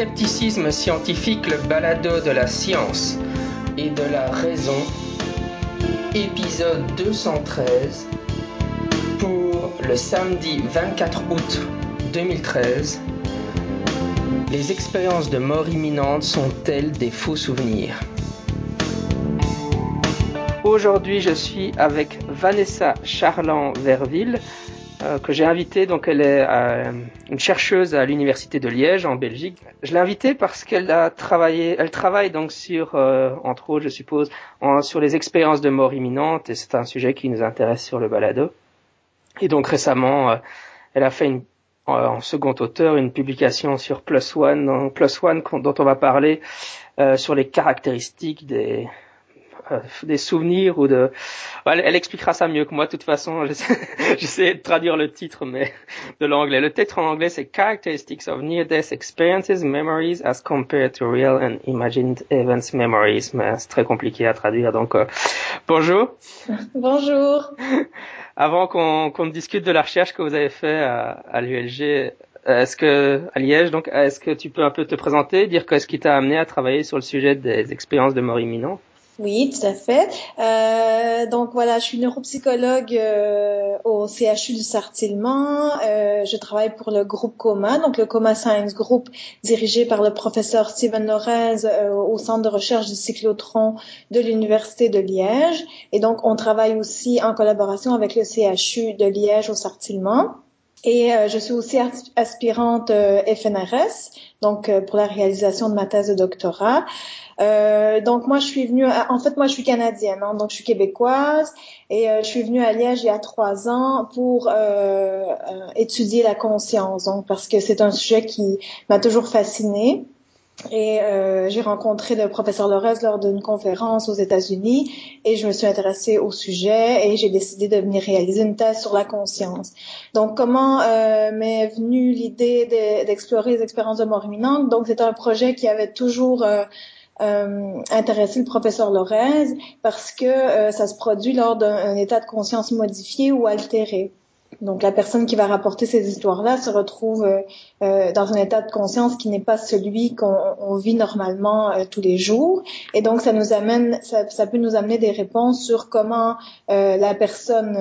Scepticisme scientifique, le balado de la science et de la raison, épisode 213, pour le samedi 24 août 2013. Les expériences de mort imminente sont-elles des faux souvenirs? Aujourd'hui, je suis avec Vanessa Charland-Verville, euh, que j'ai invitée. Donc, elle est euh, une chercheuse à l'université de Liège, en Belgique. Je l'ai invitée parce qu'elle a travaillé, elle travaille donc sur, euh, entre autres, je suppose, sur les expériences de mort imminente, et c'est un sujet qui nous intéresse sur le balado. Et donc, récemment, elle a fait une, en second auteur une publication sur Plus One, Plus One dont on va parler sur les caractéristiques des euh, des souvenirs ou de. Elle, elle, expliquera ça mieux que moi. De toute façon, j'essaie de traduire le titre, mais de l'anglais. Le titre en anglais, c'est Characteristics of Near-Death Experiences, Memories as compared to Real and Imagined Events Memories. Mais c'est très compliqué à traduire. Donc, euh, bonjour. Bonjour. Avant qu'on qu'on discute de la recherche que vous avez fait à, à l'ULG, est-ce que à Liège, donc, est-ce que tu peux un peu te présenter, dire qu'est-ce qui t'a amené à travailler sur le sujet des expériences de mort imminente? Oui, tout à fait. Euh, donc voilà, je suis neuropsychologue euh, au CHU du Sartillement. Euh, je travaille pour le groupe COMA, donc le COMA Science Group, dirigé par le professeur Steven Lorez euh, au centre de recherche du cyclotron de l'Université de Liège. Et donc, on travaille aussi en collaboration avec le CHU de Liège au Sartillement. Et euh, je suis aussi aspirante euh, FNRS, donc pour la réalisation de ma thèse de doctorat. Euh, donc moi je suis venue, en fait moi je suis canadienne, hein, donc je suis québécoise et euh, je suis venue à Liège il y a trois ans pour euh, euh étudier la conscience, donc parce que c'est un sujet qui m'a toujours fascinée. Et euh, j'ai rencontré le professeur Lorez lors d'une conférence aux États-Unis et je me suis intéressée au sujet et j'ai décidé de venir réaliser une thèse sur la conscience. Donc, comment euh, m'est venue l'idée d'explorer les expériences de mort imminente? Donc, c'est un projet qui avait toujours euh, euh, intéresser le professeur Lorez parce que euh, ça se produit lors d'un état de conscience modifié ou altéré. Donc la personne qui va rapporter ces histoires-là se retrouve euh, euh, dans un état de conscience qui n'est pas celui qu'on vit normalement euh, tous les jours. Et donc ça nous amène, ça, ça peut nous amener des réponses sur comment la personne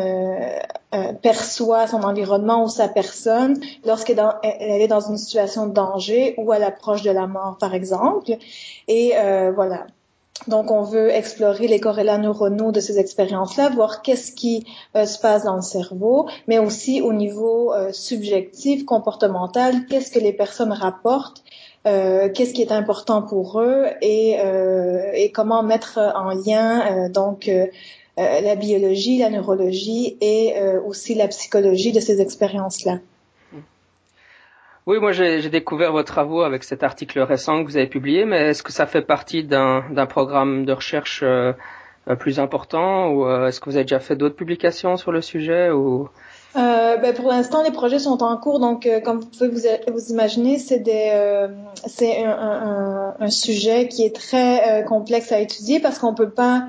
perçoit son environnement ou sa personne lorsqu'elle est dans une situation de danger ou à l'approche de la mort, par exemple. Et voilà. Donc, on veut explorer les corrélats neuronaux de ces expériences-là, voir qu'est-ce qui euh, se passe dans le cerveau, mais aussi au niveau euh, subjectif, comportemental, qu'est-ce que les personnes rapportent, euh, qu'est-ce qui est important pour eux et, et comment mettre en lien donc la biologie, la neurologie et aussi la psychologie de ces expériences-là. Oui, moi j'ai découvert vos travaux avec cet article récent que vous avez publié, mais est-ce que ça fait partie d'un programme de recherche euh, euh, plus important ou euh, est-ce que vous avez déjà fait d'autres publications sur le sujet ou? Ben pour l'instant, les projets sont en cours, donc comme vous pouvez vous, imaginer, c'est un, un, un, sujet qui est très complexe à étudier parce qu'on peut pas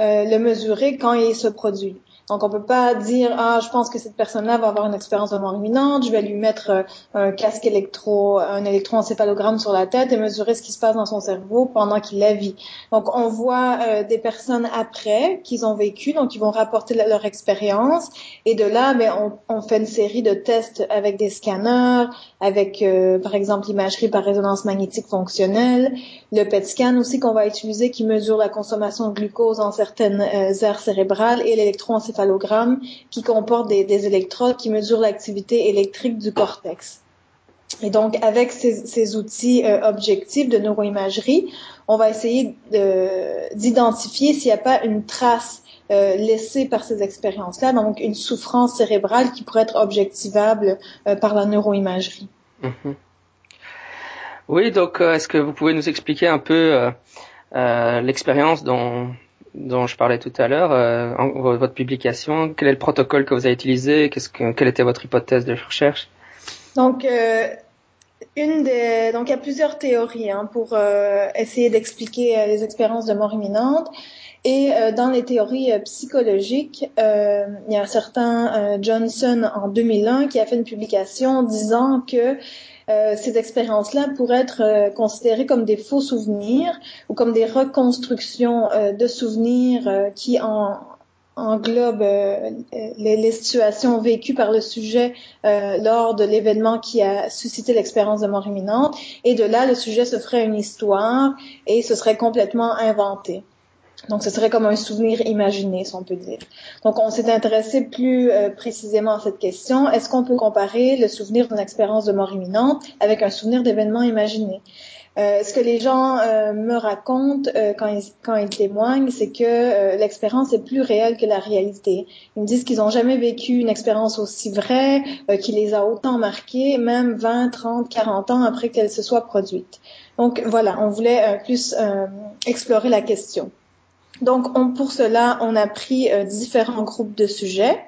le mesurer quand il se produit. Donc, on peut pas dire, ah, je pense que cette personne-là va avoir une expérience de mort imminente, je vais lui mettre euh, un casque électro, un électroencéphalogramme sur la tête et mesurer ce qui se passe dans son cerveau pendant qu'il la vit. Donc, on voit euh, des personnes après qu'ils ont vécu, donc ils vont rapporter leur expérience et de là, ben, on, fait une série de tests avec des scanners, avec, euh, par exemple, l'imagerie par résonance magnétique fonctionnelle, le PET scan aussi qu'on va utiliser qui mesure la consommation de glucose en certaines aires cérébrales et l'électroencéphalogramme qui comporte des, électrodes qui mesurent l'activité électrique du cortex. Et donc, avec ces, outils euh, objectifs de neuroimagerie, on va essayer d'identifier s'il n'y a pas une trace euh, laissée par ces expériences-là, donc une souffrance cérébrale qui pourrait être objectivable euh, par la neuroimagerie. Mm-hmm. Oui, donc est-ce que vous pouvez nous expliquer un peu l'expérience dont, dont je parlais tout à l'heure, euh, votre publication, quel est le protocole que vous avez utilisé, qu'est-ce que, quelle était votre hypothèse de recherche? Donc, euh, une des, donc il y a plusieurs théories hein, pour euh, essayer d'expliquer euh, les expériences de mort imminente. Et euh, dans les théories psychologiques, il y a un certain Johnson en 2001 qui a fait une publication disant que euh, ces expériences-là pourraient être euh, considérées comme des faux souvenirs ou comme des reconstructions de souvenirs qui en, englobent les, les, situations vécues par le sujet lors de l'événement qui a suscité l'expérience de mort imminente. Et de là, le sujet se ferait une histoire et ce serait complètement inventé. Donc, ce serait comme un souvenir imaginé, si on peut dire. Donc, on s'est intéressé plus euh, précisément à cette question. Est-ce qu'on peut comparer le souvenir d'une expérience de mort imminente avec un souvenir d'événement imaginé? Euh, ce que les gens euh, me racontent quand, ils, quand ils témoignent, c'est que l'expérience est plus réelle que la réalité. Ils me disent qu'ils n'ont jamais vécu une expérience aussi vraie, qui les a autant marqués, même 20, 30, 40 ans après qu'elle se soit produite. Donc voilà, on voulait plus explorer la question. Donc, on, pour cela, on a pris euh, différents groupes de sujets.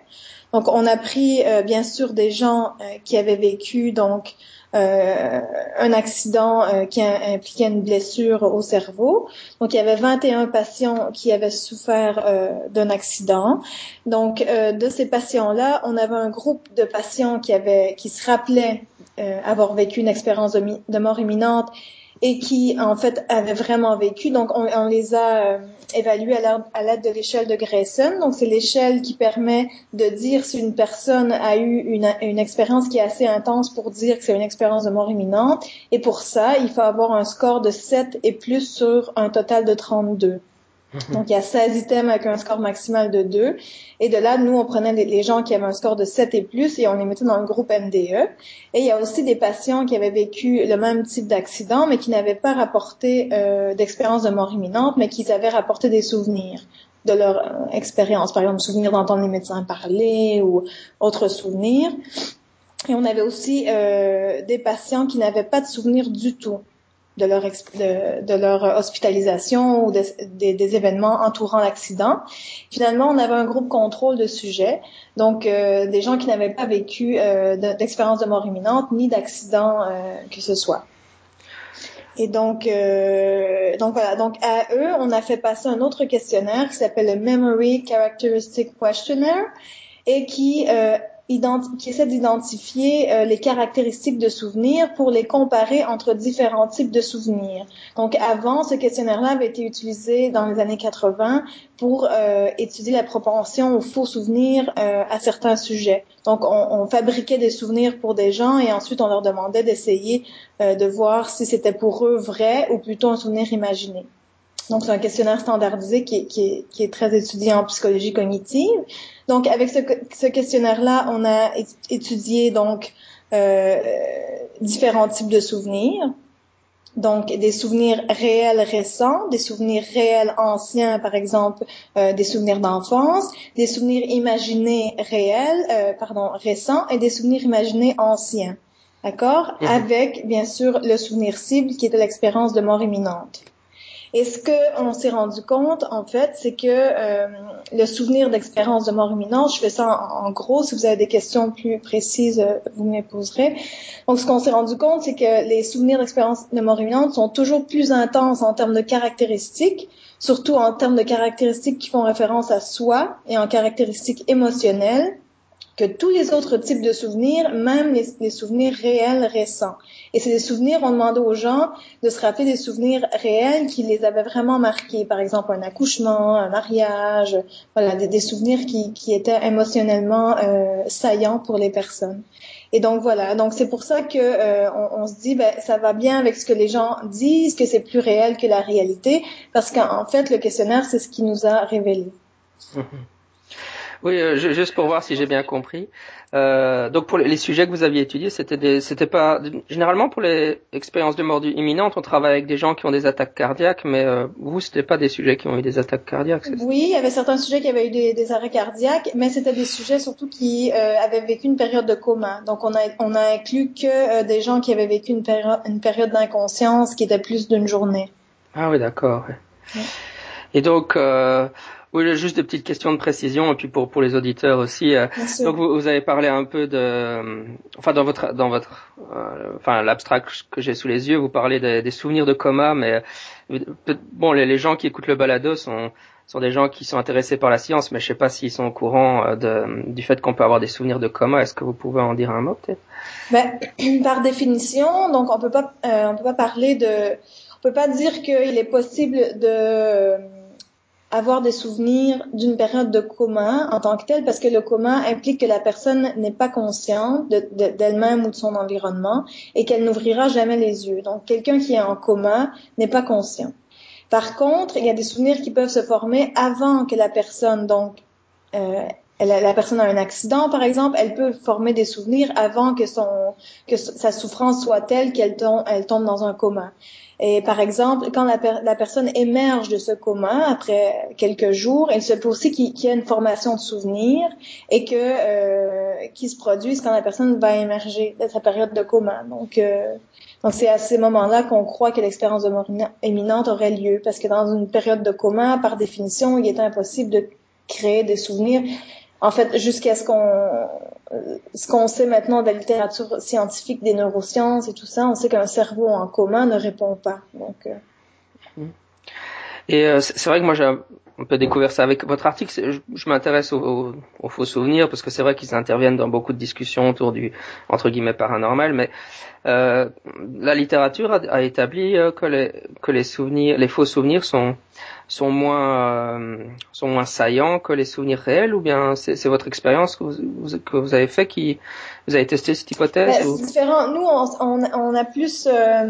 Donc, on a pris euh, bien sûr des gens euh, qui avaient vécu donc un accident qui impliquait une blessure au cerveau. Donc, il y avait 21 patients qui avaient souffert d'un accident. Donc, de ces patients-là, on avait un groupe de patients qui avaient, qui se rappelaient avoir vécu une expérience de mort imminente et qui en fait avaient vraiment vécu. Donc on, les a euh, évalués à l'aide de l'échelle de Grayson. Donc c'est l'échelle qui permet de dire si une personne a eu une, une expérience qui est assez intense pour dire que c'est une expérience de mort imminente. Et pour ça, il faut avoir un score de 7 et plus sur un total de 32. Donc, il y a 16 items avec un score maximal de 2. Et de là, nous, on prenait les gens qui avaient un score de 7 et plus et on les mettait dans le groupe NDE. Et il y a aussi des patients qui avaient vécu le même type d'accident, mais qui n'avaient pas rapporté euh, d'expérience de mort imminente, mais qui avaient rapporté des souvenirs de leur euh, expérience. Par exemple, souvenir d'entendre les médecins parler ou autres souvenirs. Et on avait aussi euh, des patients qui n'avaient pas de souvenirs du tout de leur, de, de, leur hospitalisation ou des, des, événements entourant l'accident. Finalement, on avait un groupe contrôle de sujets, donc euh, des gens qui n'avaient pas vécu euh, d'expérience de mort imminente ni d'accident euh, que ce soit. Et donc, euh, donc voilà. Donc à eux, on a fait passer un autre questionnaire qui s'appelle le Memory Characteristic Questionnaire et qui euh, qui essaie d'identifier euh, les caractéristiques de souvenirs pour les comparer entre différents types de souvenirs. Donc avant, ce questionnaire-là avait été utilisé dans les années 80 pour euh, étudier la propension aux faux souvenirs euh, à certains sujets. Donc on, on, fabriquait des souvenirs pour des gens et ensuite on leur demandait d'essayer de voir si c'était pour eux vrai ou plutôt un souvenir imaginé. Donc, c'est un questionnaire standardisé qui est, qui, est, qui est, très étudié en psychologie cognitive. Donc, avec ce, ce questionnaire-là, on a étudié donc euh, différents types de souvenirs. Donc, des souvenirs réels récents, des souvenirs réels anciens, par exemple, euh, des souvenirs d'enfance, des souvenirs imaginés réels, euh, pardon, récents, et des souvenirs imaginés anciens. D'accord? Mhm. Avec, bien sûr, le souvenir cible qui était l'expérience de mort imminente. Et ce qu'on s'est rendu compte, en fait, c'est que euh, le souvenir d'expérience de mort imminente, je fais ça en, gros, si vous avez des questions plus précises, euh, vous me les poserez. Donc, ce qu'on s'est rendu compte, c'est que les souvenirs d'expérience de mort imminente sont toujours plus intenses en termes de caractéristiques, surtout en termes de caractéristiques qui font référence à soi et en caractéristiques émotionnelles que tous les autres types de souvenirs, même les, souvenirs réels récents. Et c'est des souvenirs, on demandait aux gens de se rappeler des souvenirs réels qui les avaient vraiment marqués. Par exemple, un accouchement, un mariage, voilà, des, souvenirs qui, étaient émotionnellement euh, saillants pour les personnes. Et donc voilà, donc c'est pour ça que euh, on, se dit, ben, ça va bien avec ce que les gens disent, que c'est plus réel que la réalité, parce qu'en fait, le questionnaire, c'est ce qui nous a révélé. Oui, euh, juste pour voir si j'ai bien compris. Euh, donc pour les sujets que vous aviez étudiés, c'était des, c'était pas généralement pour les expériences de mort imminente, on travaille avec des gens qui ont des attaques cardiaques, mais euh, vous, c'était pas des sujets qui ont eu des attaques cardiaques. Oui, il y avait certains sujets qui avaient eu des, arrêts cardiaques, mais c'était des sujets surtout qui euh, avaient vécu une période de coma. Donc on a on a inclus que euh, des gens qui avaient vécu une, période une période d'inconscience qui était plus d'une journée. Ah oui, d'accord. Et donc, euh, oui, juste des petites questions de précision et puis pour pour les auditeurs aussi. Euh, donc vous, vous, avez parlé un peu de, enfin dans votre dans votre, euh, enfin l'abstract que j'ai sous les yeux, vous parlez des, des souvenirs de coma, mais euh, bon les, les, gens qui écoutent le balado sont sont des gens qui sont intéressés par la science, mais je sais pas s'ils sont au courant euh, de, du fait qu'on peut avoir des souvenirs de coma. Est-ce que vous pouvez en dire un mot peut-être? Ben, Par définition, donc on peut pas, euh, on peut pas parler de, on peut pas dire qu'il est possible de avoir des souvenirs d'une période de coma en tant que telle, parce que le coma implique que la personne n'est pas consciente d'elle-même ou de son environnement et qu'elle n'ouvrira jamais les yeux. Donc, quelqu'un qui est en coma n'est pas conscient. Par contre, il y a des souvenirs qui peuvent se former avant que la personne, donc, euh, la personne a un accident, par exemple, elle peut former des souvenirs avant que son que sa souffrance soit telle qu'elle tombe, elle tombe dans un coma. Et par exemple, quand la, personne émerge de ce coma après quelques jours, il se peut aussi qu'il y ait une formation de souvenirs et que euh, qui se produise quand la personne va émerger de sa période de coma. Donc, euh, donc c'est à ces moments-là qu'on croit que l'expérience de mort imminente aurait lieu, parce que dans une période de coma, par définition, il est impossible de créer des souvenirs en fait, jusqu'à ce qu'on ce qu'on sait maintenant de la littérature scientifique des neurosciences et tout ça, on sait qu'un cerveau en commun ne répond pas. Donc, euh. Et euh, c'est vrai que moi j'ai un peu découvert ça avec votre article. Je, m'intéresse aux, faux souvenirs parce que c'est vrai qu'ils interviennent dans beaucoup de discussions autour du entre guillemets paranormal, mais euh, la littérature a, a établi que les que les souvenirs, les faux souvenirs sont sont moins euh, sont moins saillants que les souvenirs réels ou bien c'est votre expérience que vous, que vous avez fait qui vous avez testé cette hypothèse ben, C'est différent. Nous on, on, on a plus euh,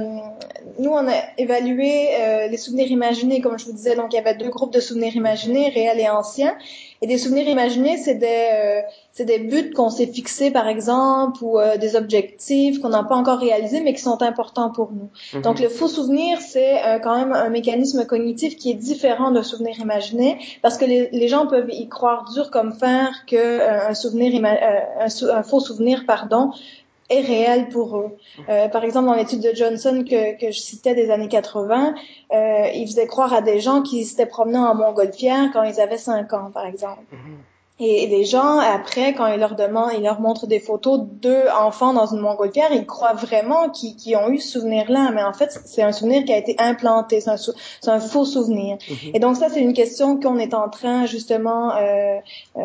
nous on a évalué euh, les souvenirs imaginés comme je vous disais. Donc il y avait deux groupes de souvenirs imaginés réels et anciens. Et des souvenirs imaginés c'est des c'est des buts qu'on s'est fixés, par exemple, ou euh, des objectifs qu'on n'a pas encore réalisés, mais qui sont importants pour nous. Mhm. Donc, le faux souvenir, c'est euh, quand même un mécanisme cognitif qui est différent d'un souvenir imaginé, parce que les, les, gens peuvent y croire dur comme fer que euh, un souvenir, un, un, faux souvenir, pardon, est réel pour eux. Euh, par exemple, dans l'étude de Johnson que, que, je citais des années 80, euh, il faisait croire à des gens qui s'étaient promenés en montgolfière quand ils avaient 5 ans, par exemple. Mhm. Et les gens, après, quand ils leur demandent, ils leur montrent des photos d'eux enfants dans une montgolfière, ils croient vraiment qu'ils ont eu ce souvenir-là. Mais en fait, c'est un souvenir qui a été implanté. C'est un, un, faux souvenir. Mhm. Et donc ça, c'est une question qu'on est en train justement euh, euh,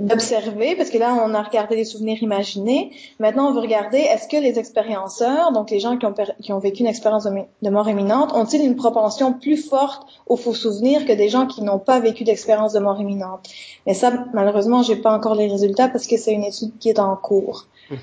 d'observer, parce que là, on a regardé les souvenirs imaginés. Maintenant, on veut regarder, est-ce que les expérienceurs, donc les gens qui ont, qui ont vécu une expérience de, de mort imminente, ont-ils une propension plus forte aux faux souvenirs que des gens qui n'ont pas vécu d'expérience de mort imminente? Mais ça, malheureusement, j'ai pas encore les résultats parce que c'est une étude qui est en cours. Mhm.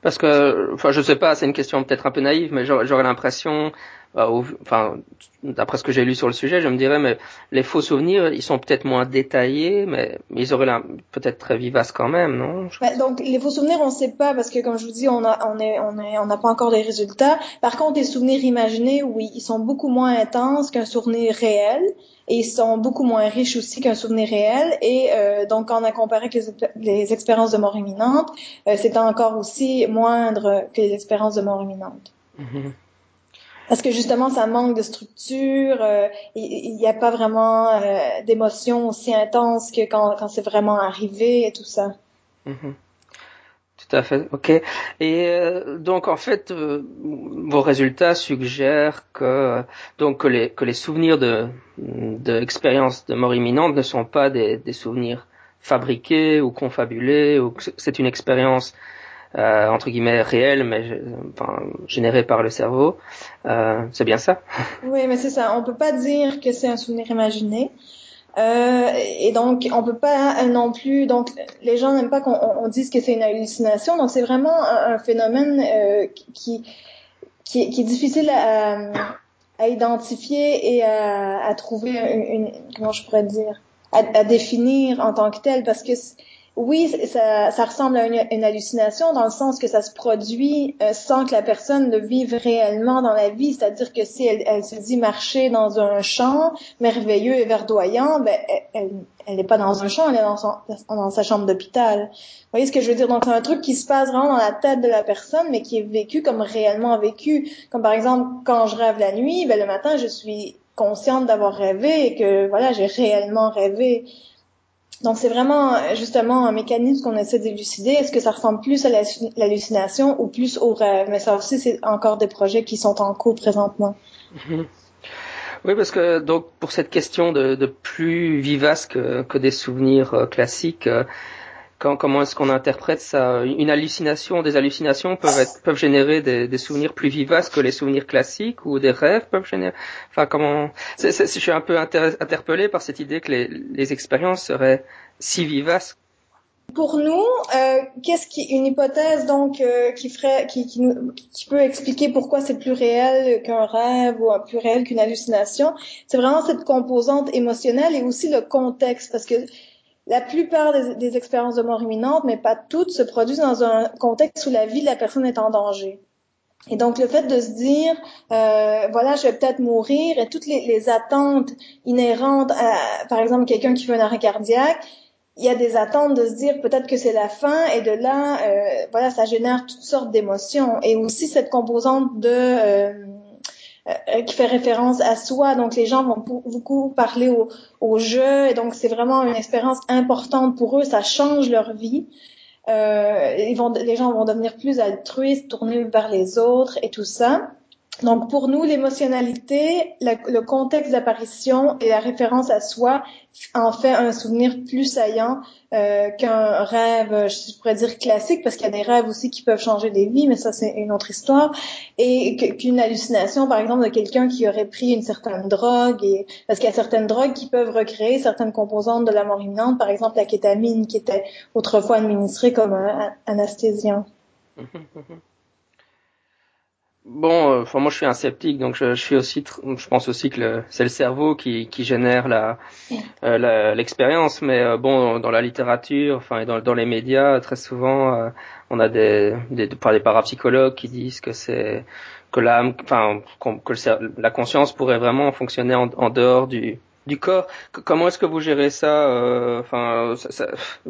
Parce que, enfin, je sais pas, c'est une question peut-être un peu naïve, mais j'aurais l'impression, enfin, d'après ce que j'ai lu sur le sujet, je me dirais, mais les faux souvenirs, ils sont peut-être moins détaillés, mais, ils auraient peut-être très vivaces quand même, non? Bah, Donc, les faux souvenirs, on ne sait pas parce que, comme je vous dis, on a, on est, on est, on n'a pas encore les résultats. Par contre, les souvenirs imaginés, oui, ils sont beaucoup moins intenses qu'un souvenir réel et ils sont beaucoup moins riches aussi qu'un souvenir réel. Et euh, donc, quand on a comparé avec les, expériences de mort imminente, euh, c'est encore aussi moindre que les expériences de mort imminente. Mm-hmm. Parce que justement, ça manque de structure, euh, il n'y a pas vraiment euh, d'émotions aussi intenses que quand, quand c'est vraiment arrivé et tout ça. Mm-hmm. Tout à fait, ok. Et euh, donc en fait, euh, vos résultats suggèrent que donc que les que les souvenirs de d'expériences de, mort imminente ne sont pas des, des souvenirs fabriqués ou confabulés ou que c'est une expérience euh, entre guillemets réelle mais enfin générée par le cerveau. Euh, c'est bien ça Oui, mais c'est ça. On peut pas dire que c'est un souvenir imaginé. Euh, et donc, on peut pas non plus. Donc, les gens n'aiment pas qu'on dise que c'est une hallucination. Donc, c'est vraiment un, phénomène euh, qui, qui, est difficile à, identifier et à, à trouver une, comment je pourrais dire, à, à, définir en tant que tel, parce que oui, ça, ça ressemble à une, hallucination dans le sens que ça se produit euh, sans que la personne le vive réellement dans la vie. C'est-à-dire que si elle, elle, se dit marcher dans un champ merveilleux et verdoyant, ben, elle n'est pas dans un champ, elle est dans, son, dans sa chambre d'hôpital. Vous voyez ce que je veux dire? Donc, c'est un truc qui se passe vraiment dans la tête de la personne, mais qui est vécu comme réellement vécu. Comme par exemple, quand je rêve la nuit, ben, le matin, je suis consciente d'avoir rêvé et que, voilà, j'ai réellement rêvé. Donc c'est vraiment justement un mécanisme qu'on essaie d'élucider. Est-ce que ça ressemble plus à l'hallucination ou plus au rêve? Mais ça aussi, c'est encore des projets qui sont en cours présentement. Mhm. Oui, parce que donc pour cette question de, plus vivace que, que des souvenirs euh, classiques, euh, comment est-ce qu'on interprète ça? Une hallucination, des hallucinations peuvent être, peuvent générer des, souvenirs plus vivaces que les souvenirs classiques ou des rêves peuvent générer. Enfin, comment Je suis un peu interpellé par cette idée que les, expériences seraient si vivaces. Pour nous, euh, qu'est-ce qui une hypothèse donc euh, qui ferait qui, qui, peut expliquer pourquoi c'est plus réel qu'un rêve ou plus réel qu'une hallucination, c'est vraiment cette composante émotionnelle et aussi le contexte parce que la plupart des, des expériences de mort imminente, mais pas toutes, se produisent dans un contexte où la vie de la personne est en danger. Et donc le fait de se dire, euh, voilà, je vais peut-être mourir, et toutes les, les attentes inhérentes à, par exemple, quelqu'un qui veut un arrêt cardiaque, il y a des attentes de se dire peut-être que c'est la fin et de là euh, voilà ça génère toutes sortes d'émotions et aussi cette composante de euh, qui fait référence à soi. Donc les gens vont beaucoup parler au, au jeu. Et donc c'est vraiment une expérience importante pour eux. Ça change leur vie. Ils vont les gens vont devenir plus altruistes tournés vers les autres et tout ça donc pour nous, l'émotionnalité, le contexte d'apparition et la référence à soi en fait un souvenir plus saillant euh, qu'un rêve, je pourrais dire classique, parce qu'il y a des rêves aussi qui peuvent changer des vies, mais ça c'est une autre histoire, et qu'une hallucination, par exemple, de quelqu'un qui aurait pris une certaine drogue, et parce qu'il y a certaines drogues qui peuvent recréer certaines composantes de la mort imminente, par exemple la kétamine qui était autrefois administrée comme un anesthésiant. Bon, euh, enfin moi je suis un sceptique, donc je, je suis aussi, je pense aussi que c'est le cerveau qui, qui génère la euh, l'expérience, mais euh, bon dans la littérature, enfin et dans, les médias très souvent on a des, des des parapsychologues qui disent que c'est que l'âme, enfin que la conscience pourrait vraiment fonctionner en dehors du du corps. Comment est-ce que vous gérez ça euh, Enfin,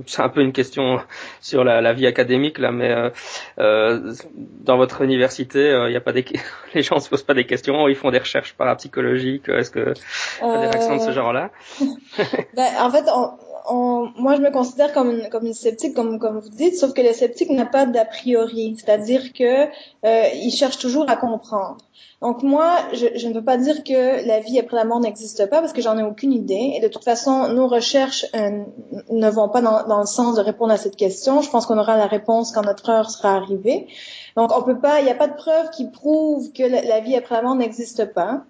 c'est un peu une question sur la, vie académique là, mais euh, euh, dans votre université, il y a pas des les gens se posent pas des questions, ils font des recherches parapsychologiques. Est-ce que des réactions de ce genre-là? ben, En fait, moi, je me considère comme une, sceptique, comme, vous dites, sauf que le sceptique n'a pas d'a priori, c'est-à-dire que il cherche toujours à comprendre. Donc moi, je, ne veux pas dire que la vie après la mort n'existe pas parce que j'en ai aucune idée. Et de toute façon, nos recherches euh, ne vont pas dans, le sens de répondre à cette question. Je pense qu'on aura la réponse quand notre heure sera arrivée. Donc on peut pas, il n'y a pas de preuve qui prouve que la vie après la mort n'existe pas.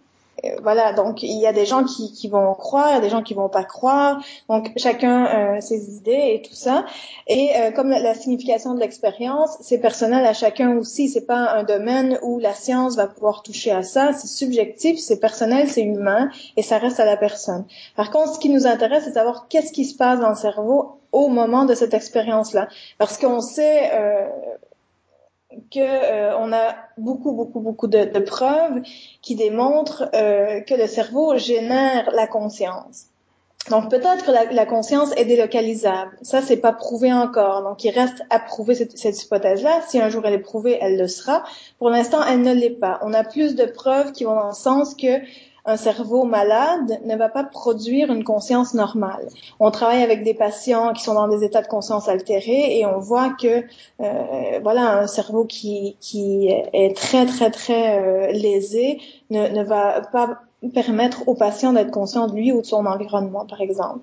Euh, voilà, donc il y a des gens qui, qui vont croire, il y a des gens qui vont pas croire, donc chacun euh, ses idées et tout ça. Et euh, comme la, signification de l'expérience, c'est personnel à chacun aussi. C'est pas un domaine où la science va pouvoir toucher à ça. C'est subjectif, c'est personnel, c'est humain et ça reste à la personne. Par contre, ce qui nous intéresse, c'est de savoir qu'est-ce qui se passe dans le cerveau au moment de cette expérience-là, parce qu'on sait que euh, on a beaucoup beaucoup beaucoup de, de preuves qui démontrent euh, que le cerveau génère la conscience. Donc peut-être que la, la, conscience est délocalisable. Ça c'est pas prouvé encore. Donc il reste à prouver cette, cette hypothèse-là. Si un jour elle est prouvée, elle le sera. Pour l'instant, elle ne l'est pas. On a plus de preuves qui vont dans le sens que un cerveau malade ne va pas produire une conscience normale. On travaille avec des patients qui sont dans des états de conscience altérés et on voit que euh, voilà un cerveau qui, qui est très très très euh, lésé ne, ne va pas permettre au patient d'être conscient de lui ou de son environnement, par exemple.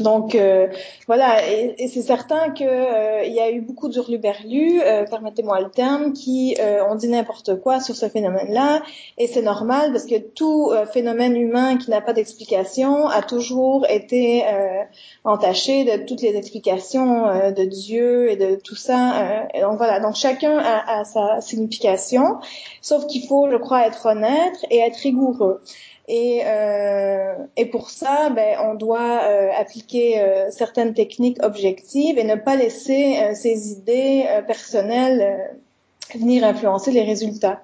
Donc euh, voilà, et, et c'est certain que euh, y a eu beaucoup d'hurluberlus, euh, permettez-moi le terme, qui euh, ont dit n'importe quoi sur ce phénomène-là, et c'est normal parce que tout euh, phénomène humain qui n'a pas d'explication a toujours été entaché de toutes les explications de Dieu et de tout ça. donc voilà, donc chacun a, a sa signification, sauf qu'il faut, je crois, être honnête et être rigoureux. Et, euh, et pour ça, ben, on doit euh, appliquer euh, certaines techniques objectives et ne pas laisser euh, ces idées euh, personnelles venir influencer les résultats.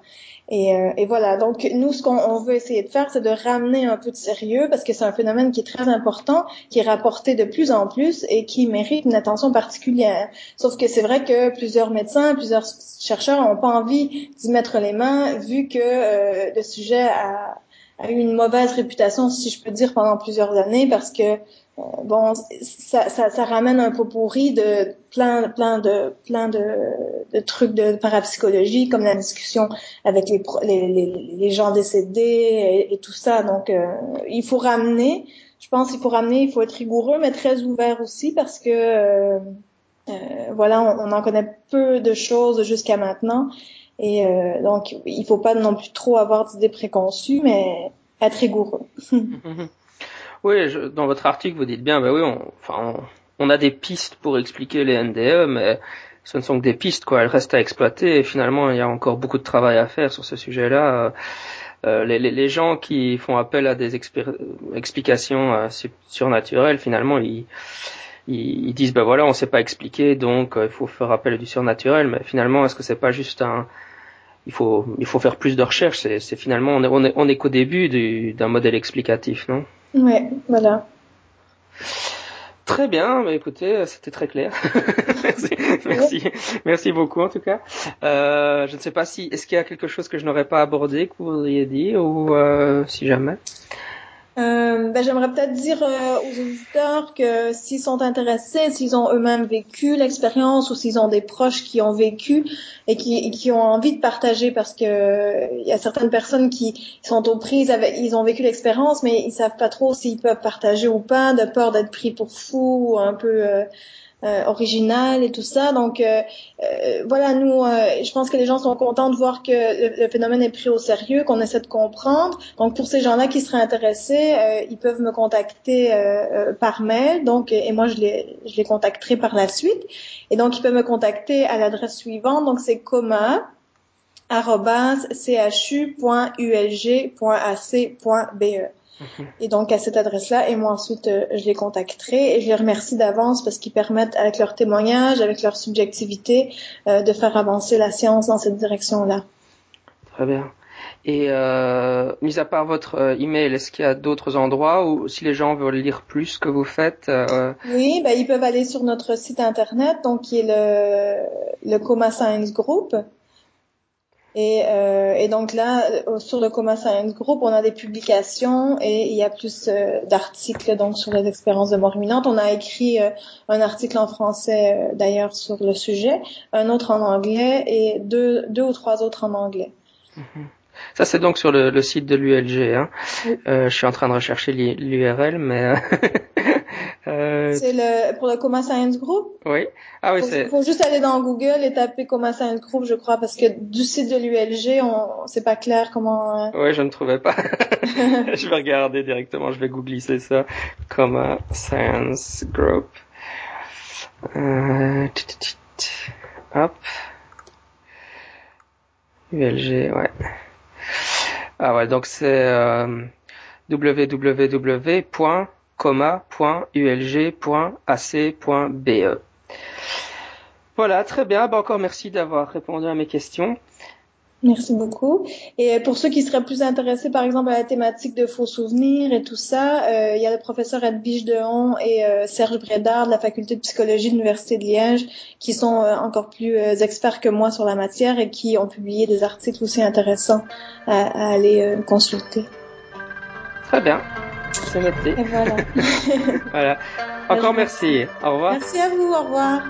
Et, et, voilà, donc nous, ce qu'on veut essayer de faire, c'est de ramener un peu de sérieux parce que c'est un phénomène qui est très important, qui est rapporté de plus en plus et qui mérite une attention particulière. Sauf que c'est vrai que plusieurs médecins, plusieurs chercheurs n'ont pas envie d'y mettre les mains vu que le sujet a, a eu une mauvaise réputation, si je peux dire, pendant plusieurs années parce que euh, bon, ça, ça, ça, ramène un peu pourri de plein, plein de, plein de, de, trucs de parapsychologie, comme la discussion avec les, les, les, gens décédés et, tout ça. Donc, euh, il faut ramener. Je pense qu'il faut ramener. Il faut être rigoureux, mais très ouvert aussi parce que euh, euh voilà, on, on, en connaît peu de choses jusqu'à maintenant. Et euh, donc, il faut pas non plus trop avoir d'idées préconçues, mais être rigoureux. oui, je, dans votre article, vous dites bien, bah oui, on, enfin, on, a des pistes pour expliquer les NDE, mais ce ne sont que des pistes, quoi. Elles restent à exploiter. Et finalement, il y a encore beaucoup de travail à faire sur ce sujet-là. Euh, les, les, les, gens qui font appel à des explications euh, surnaturelles, finalement, ils, ils, disent, ben voilà, on ne sait pas expliquer, donc euh, il faut faire appel du surnaturel. Mais finalement, est-ce que c'est pas juste un, il faut, il faut faire plus de recherches. C'est, finalement, on est, on est, qu'au début d'un modèle explicatif, non? Ouais, voilà. Très bien, mais écoutez, c'était très clair. merci, merci, beaucoup en tout cas. Euh, je ne sais pas si, est-ce qu'il y a quelque chose que je n'aurais pas abordé que vous voudriez dire ou euh, si jamais? Euh, ben, J'aimerais peut-être dire euh, aux auditeurs que s'ils sont intéressés, s'ils ont eux-mêmes vécu l'expérience ou s'ils ont des proches qui ont vécu et qui, ont envie de partager parce que il y a certaines personnes qui sont aux prises avec, ils ont vécu l'expérience mais ils savent pas trop s'ils peuvent partager ou pas, de peur d'être pris pour fou ou un peu euh, euh, original et tout ça. Donc euh, euh, voilà, nous, je pense que les gens sont contents de voir que le, phénomène est pris au sérieux, qu'on essaie de comprendre. Donc pour ces gens-là qui seraient intéressés, ils peuvent me contacter par mail. Donc et moi je les je les contacterai par la suite. Et donc ils peuvent me contacter à l'adresse suivante. Donc c'est coma chu.ulg.ac.be. Et donc à cette adresse-là, et moi ensuite euh, je les contacterai et je les remercie d'avance parce qu'ils permettent avec leur témoignage, avec leur subjectivité, euh, de faire avancer la science dans cette direction-là. Très bien. Et euh, mis à part votre euh, email, est-ce qu'il y a d'autres endroits où si les gens veulent lire plus que vous faites euh... Oui, ben, ils peuvent aller sur notre site internet, donc qui est le, le Coma Science Group. Et, euh, et, donc là, euh, sur le Coma Science Group, on a des publications et il y a plus euh, d'articles donc sur les expériences de mort imminente. On a écrit euh, un article en français d'ailleurs sur le sujet, un autre en anglais et deux, deux ou trois autres en anglais. Mm-hmm. Ça, c'est donc sur le, le site de l'ULG. Hein. Euh, je suis en train de rechercher l'URL, mais... euh... C'est le pour le Coma Science Group? Oui. Ah oui, c'est. Faut juste aller dans Google et taper Coma Science Group, je crois, parce que du site de l'ULG, on c'est pas clair comment. Euh... Oui, je ne trouvais pas. je vais regarder directement. Je vais googlisser ça. Coma Science Group. Euh... Hop. ULG, ouais. Ah ouais, donc c'est euh, www.coma.ulg.ac.be. Voilà, très bien. Bah encore merci d'avoir répondu à mes questions. Merci beaucoup. Et pour ceux qui seraient plus intéressés, par exemple, à la thématique de faux souvenirs et tout ça, euh, il y a le professeur Edwige Dehon et euh, Serge Brédard de la faculté de psychologie de l'Université de Liège, qui sont euh, encore plus experts que moi sur la matière et qui ont publié des articles aussi intéressants à, aller consulter. Très bien. C'est noté. Voilà. voilà. Encore merci. Au revoir. Merci à vous. Au revoir.